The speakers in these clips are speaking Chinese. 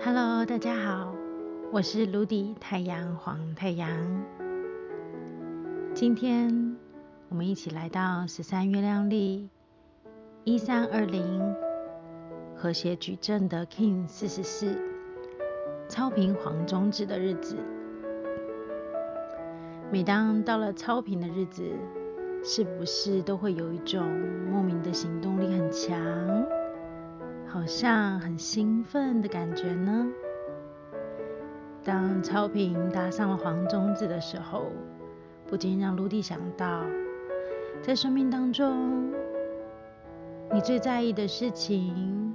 Hello，大家好，我是卢迪太阳黄太阳。今天我们一起来到十三月亮历一三二零和谐矩阵的 King 四十四超频黄种子的日子。每当到了超频的日子，是不是都会有一种莫名的行动力？像很兴奋的感觉呢。当超频搭上了黄种子的时候，不禁让陆地想到，在生命当中，你最在意的事情，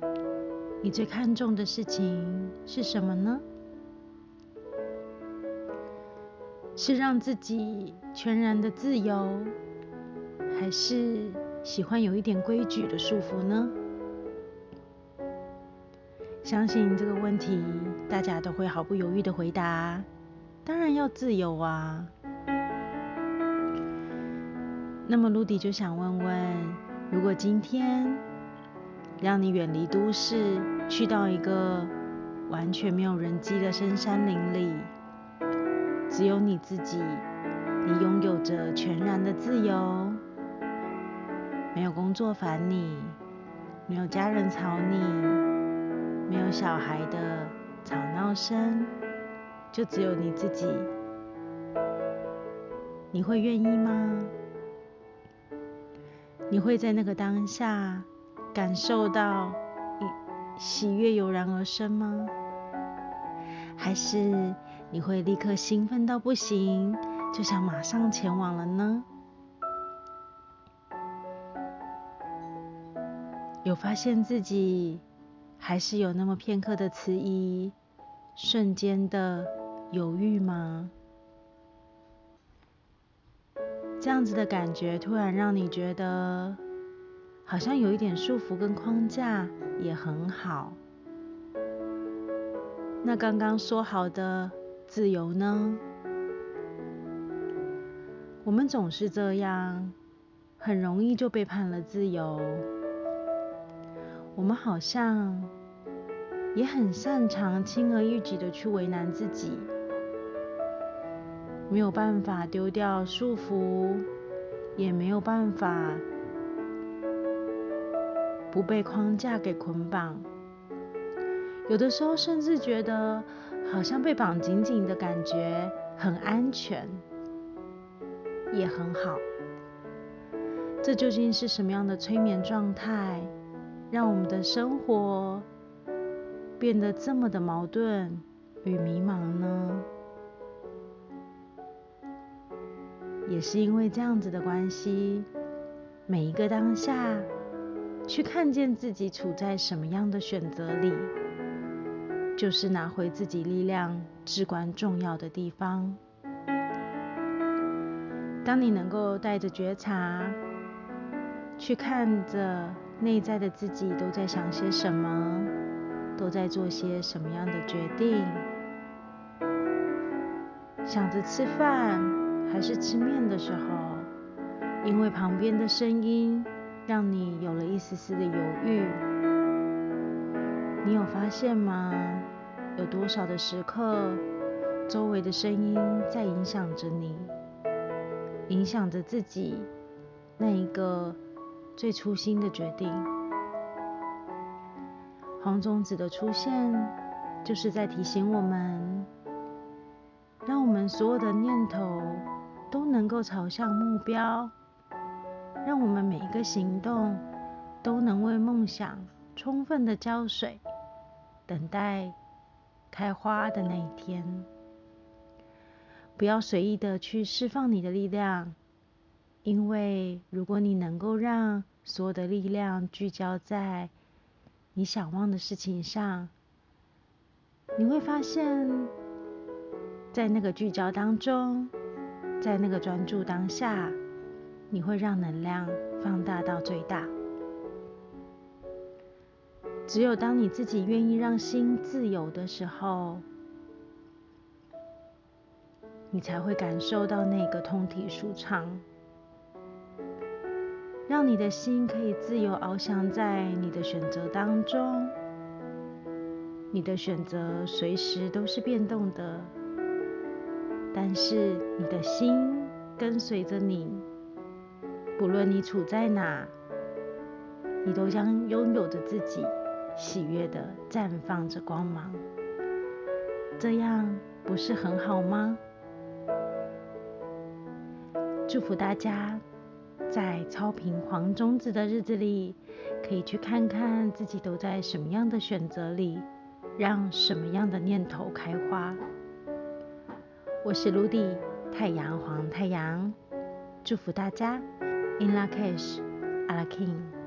你最看重的事情是什么呢？是让自己全然的自由，还是喜欢有一点规矩的束缚呢？相信这个问题，大家都会毫不犹豫的回答：当然要自由啊！那么，卢迪就想问问：如果今天让你远离都市，去到一个完全没有人迹的深山林里，只有你自己，你拥有着全然的自由，没有工作烦你，没有家人吵你。没有小孩的吵闹声，就只有你自己。你会愿意吗？你会在那个当下感受到喜悦油然而生吗？还是你会立刻兴奋到不行，就想马上前往了呢？有发现自己？还是有那么片刻的迟疑，瞬间的犹豫吗？这样子的感觉突然让你觉得好像有一点束缚跟框架也很好。那刚刚说好的自由呢？我们总是这样，很容易就背叛了自由。我们好像也很擅长轻而易举的去为难自己，没有办法丢掉束缚，也没有办法不被框架给捆绑。有的时候甚至觉得好像被绑紧紧的感觉很安全，也很好。这究竟是什么样的催眠状态？让我们的生活变得这么的矛盾与迷茫呢？也是因为这样子的关系，每一个当下，去看见自己处在什么样的选择里，就是拿回自己力量至关重要的地方。当你能够带着觉察，去看着。内在的自己都在想些什么，都在做些什么样的决定？想着吃饭还是吃面的时候，因为旁边的声音让你有了一丝丝的犹豫。你有发现吗？有多少的时刻，周围的声音在影响着你，影响着自己那一个？最初心的决定，黄种子的出现，就是在提醒我们，让我们所有的念头都能够朝向目标，让我们每一个行动都能为梦想充分的浇水，等待开花的那一天。不要随意的去释放你的力量。因为如果你能够让所有的力量聚焦在你想望的事情上，你会发现，在那个聚焦当中，在那个专注当下，你会让能量放大到最大。只有当你自己愿意让心自由的时候，你才会感受到那个通体舒畅。让你的心可以自由翱翔在你的选择当中，你的选择随时都是变动的，但是你的心跟随着你，不论你处在哪，你都将拥有着自己喜悦的绽放着光芒。这样不是很好吗？祝福大家在超频黄中子的日子里，可以去看看自己都在什么样的选择里。让什么样的念头开花？我是卢迪，太阳黄太阳，祝福大家，In La Cash, a la King。